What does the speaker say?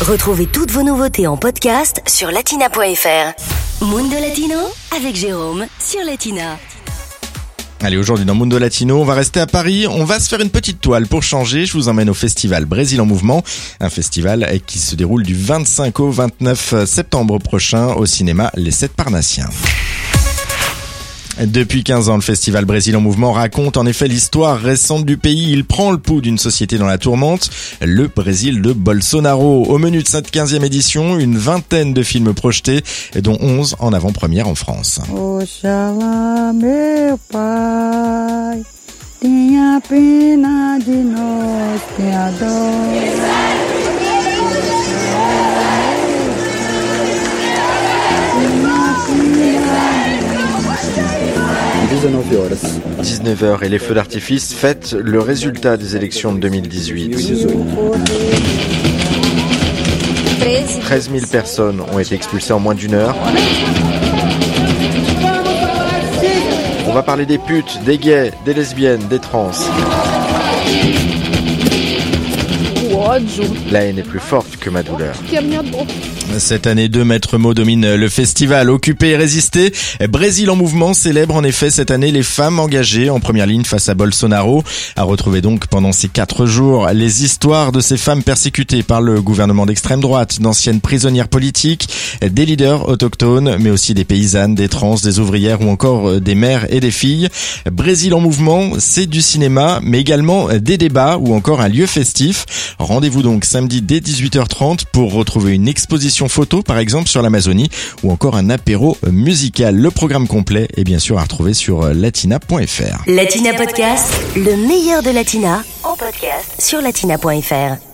Retrouvez toutes vos nouveautés en podcast sur latina.fr. Mundo Latino avec Jérôme sur Latina. Allez, aujourd'hui dans Mundo Latino, on va rester à Paris. On va se faire une petite toile pour changer. Je vous emmène au festival Brésil en mouvement. Un festival qui se déroule du 25 au 29 septembre prochain au cinéma Les Sept Parnassiens. Depuis 15 ans, le festival Brésil en mouvement raconte en effet l'histoire récente du pays. Il prend le pouls d'une société dans la tourmente, le Brésil de Bolsonaro. Au menu de cette 15e édition, une vingtaine de films projetés, dont 11 en avant-première en France. 19 horas. 19h et les feux d'artifice fêtent le résultat des élections de 2018. 13 000 personnes ont été expulsées en moins d'une heure. On va parler des putes, des gays, des lesbiennes, des trans. La haine est plus forte que ma douleur. Cette année, deux maîtres mots dominent le festival. Occuper et résister. Brésil en mouvement célèbre en effet cette année les femmes engagées en première ligne face à Bolsonaro. À retrouver donc pendant ces quatre jours les histoires de ces femmes persécutées par le gouvernement d'extrême droite, d'anciennes prisonnières politiques, des leaders autochtones, mais aussi des paysannes, des trans, des ouvrières ou encore des mères et des filles. Brésil en mouvement, c'est du cinéma, mais également des débats ou encore un lieu festif. Rendez-vous donc samedi dès 18h30 pour retrouver une exposition photo par exemple sur l'Amazonie ou encore un apéro musical. Le programme complet est bien sûr à retrouver sur latina.fr. Latina Podcast, le meilleur de Latina en podcast sur latina.fr.